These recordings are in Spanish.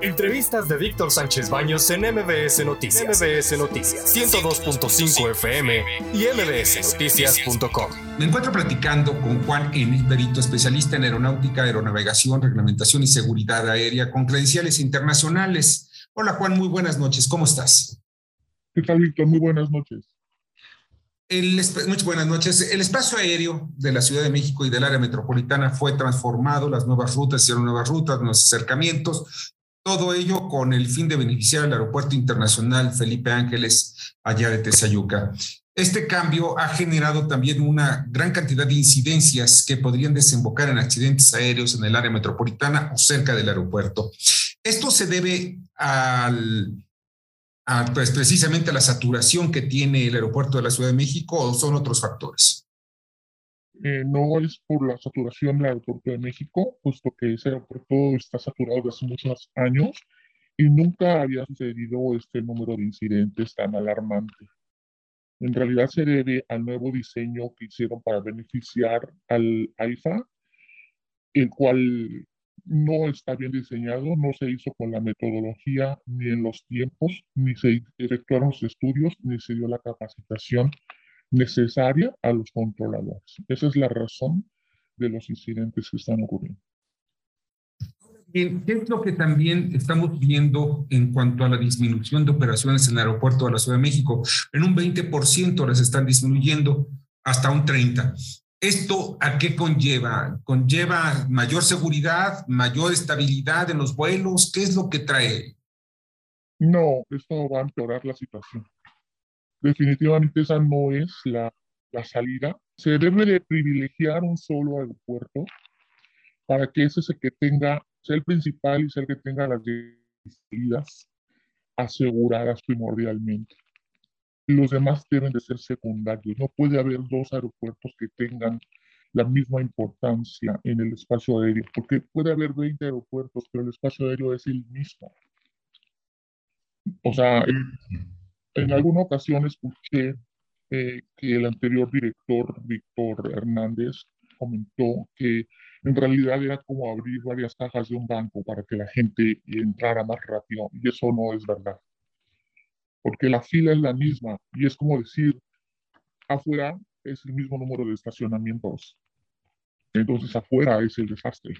Entrevistas de Víctor Sánchez Baños en MBS Noticias. MBS Noticias 102.5 FM y mbsnoticias.com. Me encuentro platicando con Juan Enrique Berito, especialista en aeronáutica, aeronavegación, reglamentación y seguridad aérea con credenciales internacionales. Hola Juan, muy buenas noches. ¿Cómo estás? ¿Qué tal, Víctor? Muy buenas noches. El, muchas buenas noches. El espacio aéreo de la Ciudad de México y del área metropolitana fue transformado, las nuevas rutas hicieron nuevas rutas, nuevos acercamientos, todo ello con el fin de beneficiar al Aeropuerto Internacional Felipe Ángeles allá de Tezayuca. Este cambio ha generado también una gran cantidad de incidencias que podrían desembocar en accidentes aéreos en el área metropolitana o cerca del aeropuerto. Esto se debe a, pues, precisamente a la saturación que tiene el aeropuerto de la Ciudad de México o son otros factores. Eh, no es por la saturación del aeropuerto de México, puesto que ese aeropuerto está saturado desde hace muchos años y nunca había sucedido este número de incidentes tan alarmante. En realidad se debe al nuevo diseño que hicieron para beneficiar al AIFA, el cual no está bien diseñado, no se hizo con la metodología ni en los tiempos, ni se efectuaron los estudios, ni se dio la capacitación necesaria a los controladores. Esa es la razón de los incidentes que están ocurriendo. ¿qué es lo que también estamos viendo en cuanto a la disminución de operaciones en el aeropuerto de la Ciudad de México? En un 20% las están disminuyendo hasta un 30%. ¿Esto a qué conlleva? ¿Conlleva mayor seguridad, mayor estabilidad en los vuelos? ¿Qué es lo que trae? No, esto va a empeorar la situación definitivamente esa no es la, la salida. Se debe de privilegiar un solo aeropuerto para que ese que tenga, sea el principal y sea el que tenga las salidas aseguradas primordialmente. Los demás deben de ser secundarios. No puede haber dos aeropuertos que tengan la misma importancia en el espacio aéreo, porque puede haber 20 aeropuertos, pero el espacio aéreo es el mismo. O sea, en alguna ocasión escuché eh, que el anterior director, Víctor Hernández, comentó que en realidad era como abrir varias cajas de un banco para que la gente entrara más rápido, y eso no es verdad. Porque la fila es la misma, y es como decir, afuera es el mismo número de estacionamientos, entonces afuera es el desastre.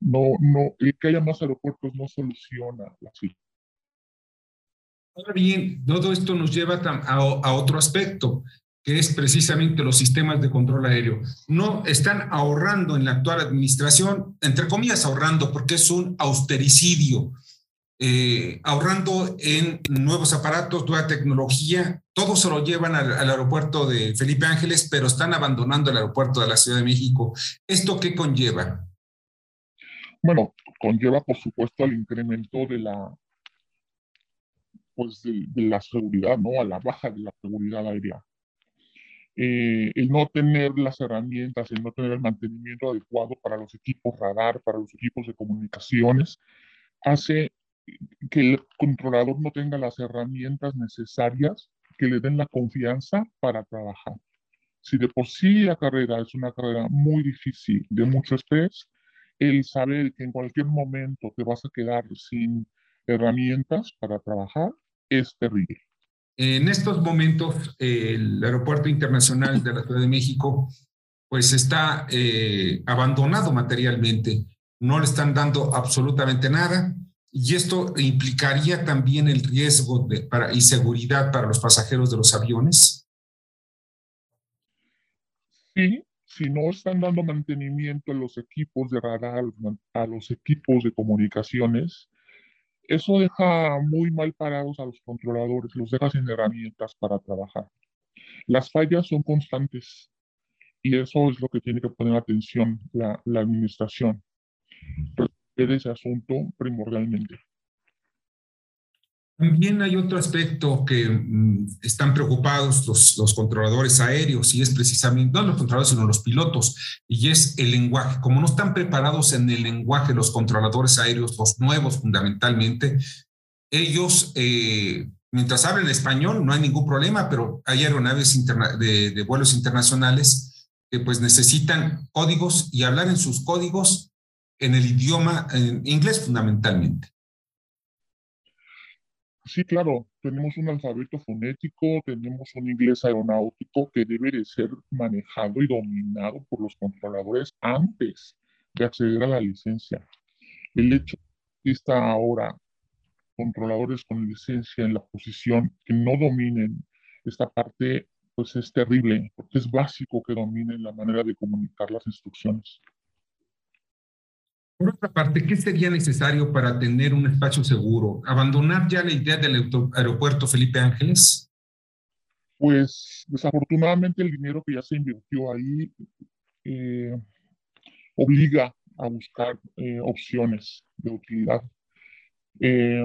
No, no, el que haya más aeropuertos no soluciona la fila. Ahora bien, todo esto nos lleva a, otro aspecto, que es precisamente los sistemas de control aéreo. No están ahorrando en la actual administración, entre comillas ahorrando, porque es un austericidio, eh, ahorrando en nuevos aparatos, nueva tecnología, todo se lo llevan al, al, aeropuerto de Felipe Ángeles, pero están abandonando el aeropuerto de la Ciudad de México. ¿Esto qué conlleva? Bueno, conlleva por supuesto el incremento de la pues, de, la seguridad, ¿no? A la baja de la seguridad aérea. Eh, el no tener las herramientas, el no tener el mantenimiento adecuado para los equipos radar, para los equipos de comunicaciones, hace que el controlador no tenga las herramientas necesarias que le den la confianza para trabajar. Si de por sí la carrera es una carrera muy difícil, de mucho estrés, el saber que en cualquier momento te vas a quedar sin herramientas para trabajar es terrible. En estos momentos, el Aeropuerto Internacional de la Ciudad de México, pues está eh, abandonado materialmente. No le están dando absolutamente nada. Y esto implicaría también el riesgo de, para, y seguridad para los pasajeros de los aviones. Sí, si no están dando mantenimiento a los equipos de radar, a los equipos de comunicaciones, eso deja muy mal parados a los controladores, los deja sin herramientas para trabajar. Las fallas son constantes y eso es lo que tiene que poner atención la, administración. Resolver ese asunto primordialmente. También hay otro aspecto que mm, están preocupados los, los, controladores aéreos y es precisamente, no los controladores, sino los pilotos, y es el lenguaje. Como no están preparados en el lenguaje los controladores aéreos, los nuevos fundamentalmente, ellos, eh, mientras hablen español, no hay ningún problema, pero hay aeronaves de, de vuelos internacionales que pues necesitan códigos y hablar en sus códigos en el idioma en inglés fundamentalmente. Sí, claro, tenemos un alfabeto fonético, tenemos un inglés aeronáutico que debe de ser manejado y dominado por los controladores antes de acceder a la licencia. El hecho de que ahora controladores con licencia en la posición que no dominen esta parte, pues es terrible, porque es básico que dominen la manera de comunicar las instrucciones. Por otra parte, ¿qué sería necesario para tener un espacio seguro? ¿Abandonar ya la idea del aeropuerto Felipe Ángeles? Pues desafortunadamente el dinero que ya se invirtió ahí eh, obliga a buscar eh, opciones de utilidad. Eh,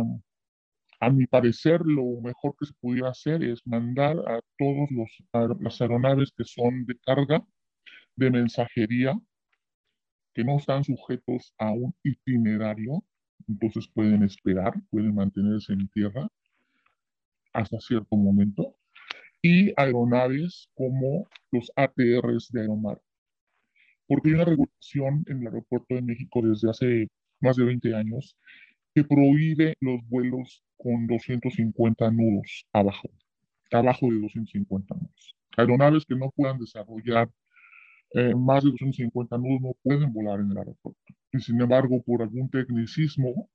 a mi parecer, lo mejor que se pudiera hacer es mandar a todos los las aeronaves que son de carga, de mensajería, que no están sujetos a un itinerario, entonces pueden esperar, pueden mantenerse en tierra hasta cierto momento, y aeronaves como los ATRs de Aeromar. Porque hay una regulación en el aeropuerto de México desde hace más de 20 años que prohíbe los vuelos con 250 nudos abajo, abajo de 250 nudos. Aeronaves que no puedan desarrollar eh, más de 250 nudos no pueden volar en el aeropuerto. Y sin embargo, por algún tecnicismo,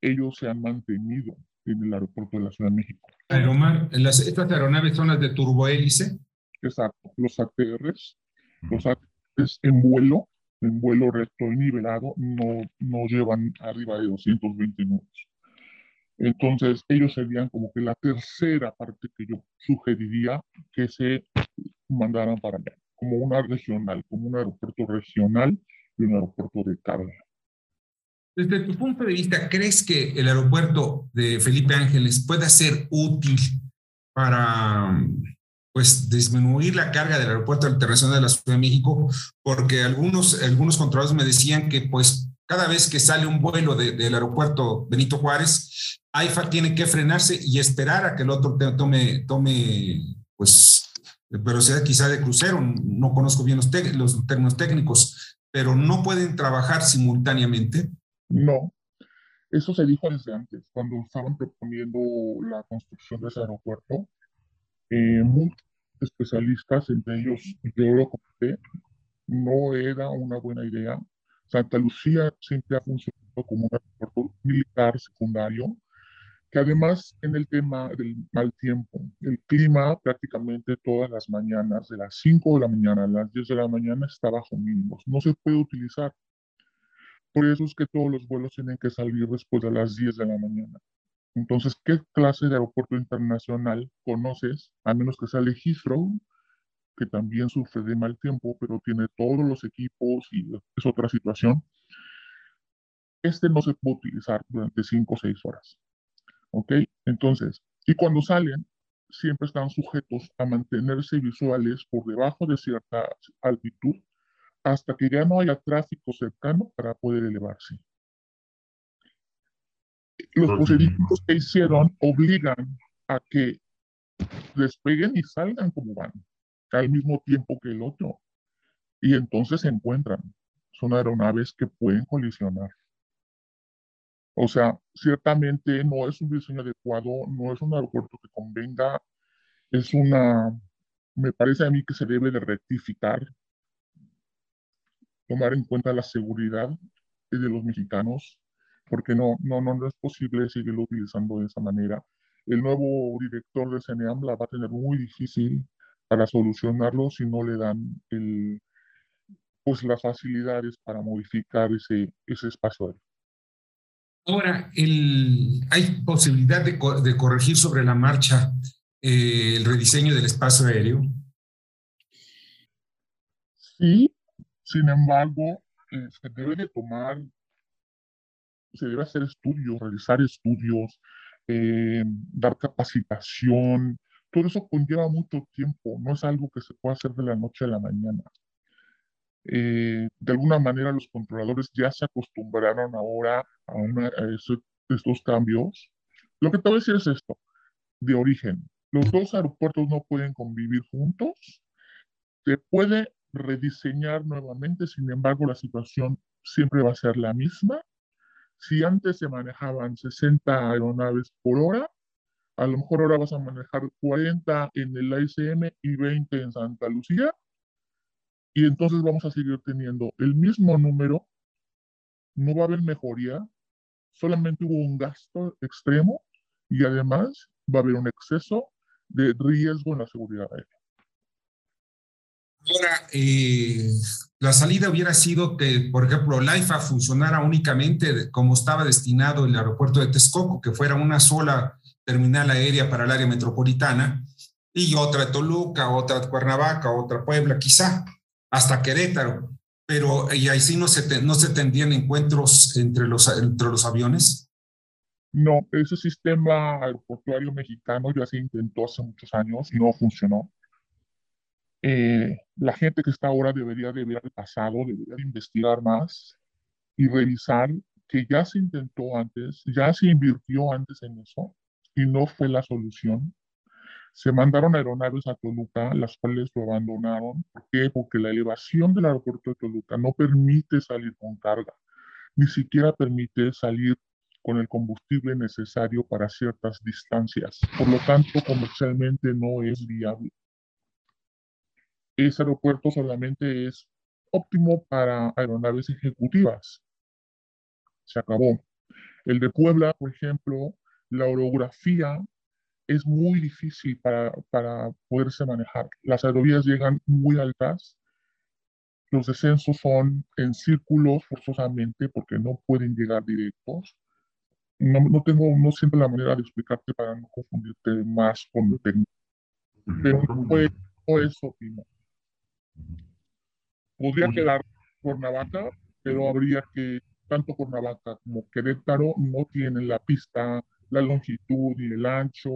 ellos se han mantenido en el aeropuerto de la Ciudad de México. Aeromar, ¿estas aeronaves son las de turbohélice? Exacto, los ATRs, los ATRs en vuelo en vuelo recto y nivelado no, no llevan arriba de 220 nudos. Entonces, ellos serían como que la tercera parte que yo sugeriría que se mandaran para allá, como una regional, como un aeropuerto regional y un aeropuerto de carga. Desde tu punto de vista, ¿crees que el aeropuerto de Felipe Ángeles pueda ser útil para pues disminuir la carga del aeropuerto internacional de la Ciudad de México, porque algunos, algunos controladores me decían que pues cada vez que sale un vuelo del aeropuerto Benito Juárez, AIFA tiene que frenarse y esperar a que el otro tome, tome pues, velocidad quizá de crucero. No conozco bien los, los términos técnicos, pero no pueden trabajar simultáneamente. No, eso se dijo desde antes, cuando estaban proponiendo la construcción de ese aeropuerto eh, muchos especialistas, entre ellos yo lo comenté, no era una buena idea. Santa Lucía siempre ha funcionado como un aeropuerto militar secundario, que además en el tema del mal tiempo, el clima prácticamente todas las mañanas, de las 5 de la mañana a las 10 de la mañana, está bajo mínimos. No se puede utilizar. Por eso es que todos los vuelos tienen que salir después de las 10 de la mañana. Entonces, ¿qué clase de aeropuerto internacional conoces? A menos que sea Heathrow, que también sufre de mal tiempo, pero tiene todos los equipos y es otra situación. Este no se puede utilizar durante 5 o 6 horas. ¿Ok? Entonces, y cuando salen, siempre están sujetos a mantenerse visuales por debajo de cierta altitud hasta que ya no haya tráfico cercano para poder elevarse los procedimientos que hicieron obligan a que despeguen y salgan como van, al mismo tiempo que el otro. Y entonces se encuentran. Son aeronaves que pueden colisionar. O sea, ciertamente no es un diseño adecuado, no es un aeropuerto que convenga, es una, me parece a mí que se debe de rectificar, tomar en cuenta la seguridad de los mexicanos, porque no, no, no, es posible seguirlo utilizando de esa manera. El nuevo director de CNEAM la va a tener muy difícil para solucionarlo si no le dan el, pues las facilidades para modificar ese, ese espacio aéreo. Ahora, el, ¿hay posibilidad de, de, corregir sobre la marcha eh, el rediseño del espacio aéreo? Sí, sin embargo, eh, se debe de tomar se debe hacer estudios, realizar estudios, eh, dar capacitación. Todo eso conlleva mucho tiempo, no es algo que se pueda hacer de la noche a la mañana. Eh, de alguna manera los controladores ya se acostumbraron ahora a, una, estos cambios. Lo que te voy a decir es esto, de origen. Los dos aeropuertos no pueden convivir juntos. Se puede rediseñar nuevamente, sin embargo, la situación siempre va a ser la misma. Si antes se manejaban 60 aeronaves por hora, a lo mejor ahora vas a manejar 40 en el AICM y 20 en Santa Lucía. Y entonces vamos a seguir teniendo el mismo número. No va a haber mejoría. Solamente hubo un gasto extremo y además va a haber un exceso de riesgo en la seguridad aérea. Ahora, eh, la salida hubiera sido que, por ejemplo, la IFA funcionara únicamente como estaba destinado el aeropuerto de Texcoco, que fuera una sola terminal aérea para el área metropolitana, y otra Toluca, otra Cuernavaca, otra Puebla, quizá, hasta Querétaro. Pero, ¿y ahí sí no se, no se tendrían encuentros entre los, entre los aviones? No, ese sistema aeroportuario mexicano ya se intentó hace muchos años y no funcionó. Eh, la gente que está ahora debería de ver al pasado, debería de investigar más y revisar que ya se intentó antes, ya se invirtió antes en eso y no fue la solución. Se mandaron aeronaves a Toluca, las cuales lo abandonaron. ¿Por qué? Porque la elevación del aeropuerto de Toluca no permite salir con carga, ni siquiera permite salir con el combustible necesario para ciertas distancias. Por lo tanto, comercialmente no es viable ese aeropuerto solamente es óptimo para aeronaves ejecutivas. Se acabó. El de Puebla, por ejemplo, la orografía es muy difícil para, para poderse manejar. Las aerovías llegan muy altas. Los descensos son en círculos forzosamente porque no pueden llegar directos. No, no tengo, no siempre la manera de explicarte para no confundirte más con el técnico. Pero no es óptimo. Podría quedar Cuernavaca, pero habría que, tanto Cuernavaca como Querétaro no tienen la pista, la longitud ni el ancho,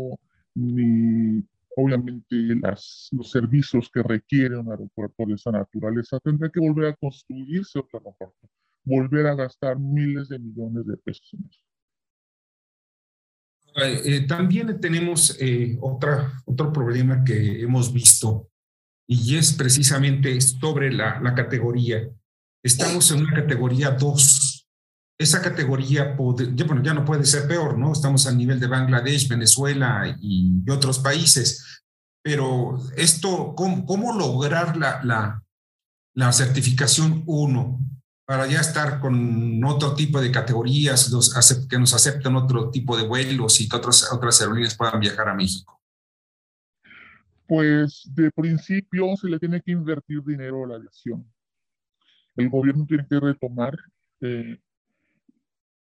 ni obviamente las, los servicios que requiere un aeropuerto de esa naturaleza. Tendría que volver a construirse otro aeropuerto, volver a gastar miles de millones de pesos en eso. Eh, también tenemos eh, otra, otro problema que hemos visto y es precisamente sobre la, la categoría. Estamos en una categoría 2. Esa categoría ya, bueno, ya no puede ser peor, ¿no? Estamos al nivel de Bangladesh, Venezuela y, otros países. Pero esto, ¿cómo, cómo lograr la, la, la certificación 1 para ya estar con otro tipo de categorías, los, que nos acepten otro tipo de vuelos y que otras, otras aerolíneas puedan viajar a México? pues de principio se le tiene que invertir dinero a la aviación. El gobierno tiene que retomar, eh,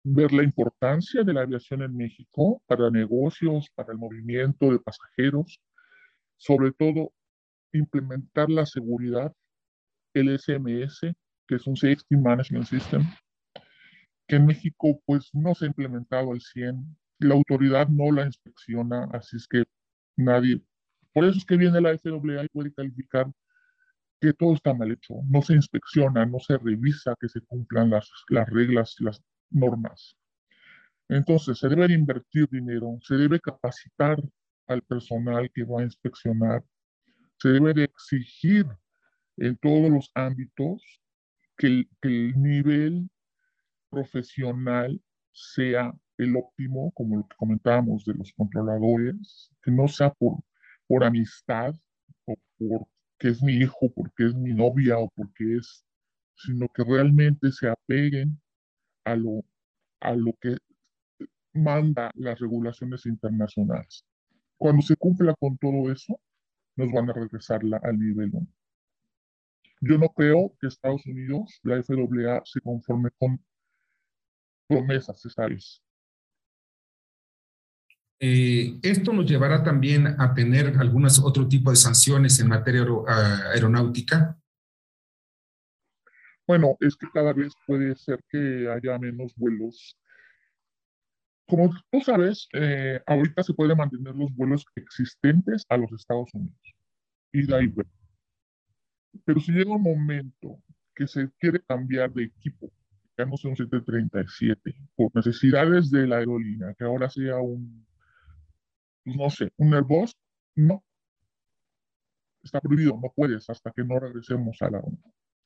ver la importancia de la aviación en México para negocios, para el movimiento de pasajeros, sobre todo implementar la seguridad, el SMS, que es un Safety Management System, que en México pues no se ha implementado al 100, la autoridad no la inspecciona, así es que nadie por eso es que viene la FAA y puede calificar que todo está mal hecho, no se inspecciona, no se revisa que se cumplan las, las reglas las normas. Entonces, se debe invertir dinero, se debe capacitar al personal que va a inspeccionar, se debe de exigir en todos los ámbitos que que el nivel profesional sea el óptimo, como lo que comentábamos de los controladores, que no sea por por amistad o porque es mi hijo, porque es mi novia o porque es, sino que realmente se apeguen a lo, a lo que manda las regulaciones internacionales. Cuando se cumpla con todo eso, nos van a regresar al nivel 1. Yo no creo que Estados Unidos, la FAA, se conforme con promesas, ¿sabes? Eh, esto nos llevará también a tener algunas otro tipo de sanciones en materia aeronáutica. Bueno, es que cada vez puede ser que haya menos vuelos. Como tú sabes, eh, ahorita se pueden mantener los vuelos existentes a los Estados Unidos. Y de ahí, Pero si llega un momento que se quiere cambiar de equipo, ya no sea un 737, por necesidades de la aerolínea, que ahora sea un pues, no sé, un Airbus, no. Está prohibido, no puedes hasta que no regresemos a la...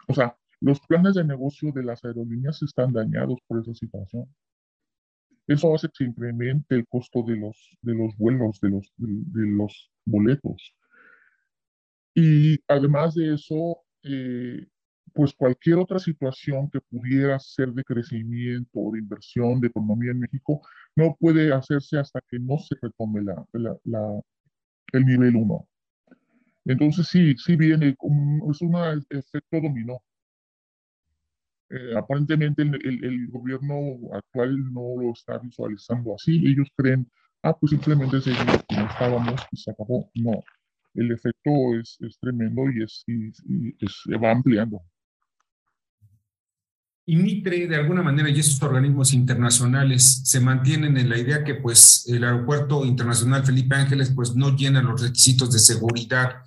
O sea, Los planes de negocio de las aerolíneas están dañados por esa situación. Eso hace que se incremente el costo de los, de los vuelos, de los, de, los boletos. Y además de eso, eh, pues cualquier otra situación que pudiera ser de crecimiento o de inversión de economía en México no puede hacerse hasta que no se retome el nivel 1. Entonces sí, sí viene, es un efecto dominó. Eh, aparentemente el, el, gobierno actual no lo está visualizando así. Ellos creen, ah, pues simplemente seguimos como estábamos y se acabó. No, el efecto es, es tremendo y, es, y, se va ampliando. Y Mitre, de alguna manera, y esos organismos internacionales se mantienen en la idea que pues el aeropuerto internacional Felipe Ángeles pues no llena los requisitos de seguridad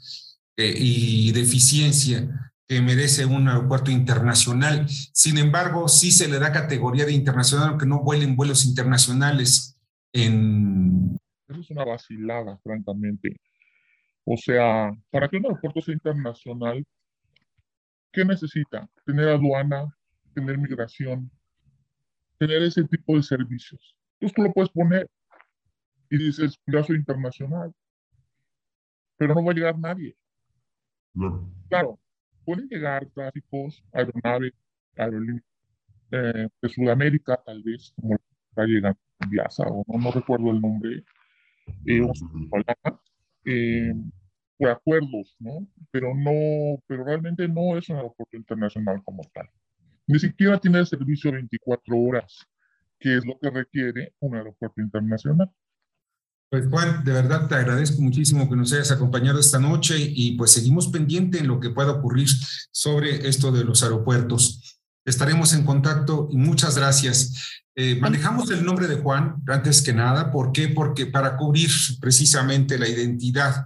eh, y de eficiencia que merece un aeropuerto internacional. Sin embargo, sí se le da categoría de internacional, aunque no vuelen vuelos internacionales en... Eso es una vacilada, francamente. O sea, para que un aeropuerto sea internacional, ¿qué necesita? Tener aduana, tener migración, tener ese tipo de servicios. Entonces tú lo puedes poner y dices, ya soy internacional, pero no va a llegar nadie. Claro, pueden llegar tráficos, aeronaves, aerolíneas eh, de Sudamérica, tal vez, como está llegando Viasa, o no, no, recuerdo el nombre, eh, eh, por acuerdos, ¿no? Pero no, pero realmente no es un aeropuerto internacional como tal. Ni siquiera tiene servicio 24 horas, que es lo que requiere un aeropuerto internacional. Pues Juan, de verdad te agradezco muchísimo que nos hayas acompañado esta noche y pues seguimos pendiente en lo que pueda ocurrir sobre esto de los aeropuertos. Estaremos en contacto y muchas gracias. Eh, manejamos el nombre de Juan antes que nada. ¿Por qué? Porque para cubrir precisamente la identidad,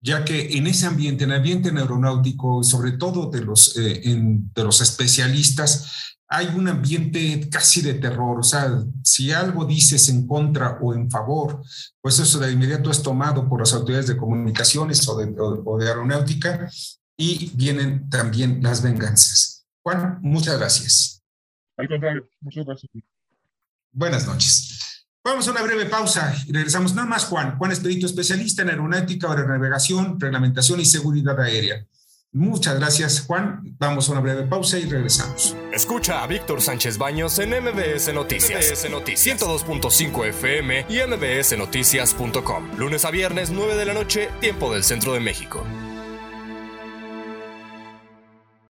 ya que en ese ambiente, en el ambiente aeronáutico, sobre todo de los, eh, de los especialistas, hay un ambiente casi de terror, o sea, si algo dices en contra o en favor, pues eso de inmediato es tomado por las autoridades de comunicaciones o de, aeronáutica y vienen también las venganzas. Juan, muchas gracias. Al contrario, muchas gracias. Buenas noches. Vamos a una breve pausa y regresamos. Nada más, Juan. Juan es perito especialista en aeronáutica, aeronavegación, reglamentación y seguridad aérea. Muchas gracias, Juan. Vamos a una breve pausa y regresamos. Escucha a Víctor Sánchez Baños en MBS Noticias. MBS Noticias 102.5 FM y MBSNoticias.com. Lunes a viernes, 9 de la noche, tiempo del centro de México.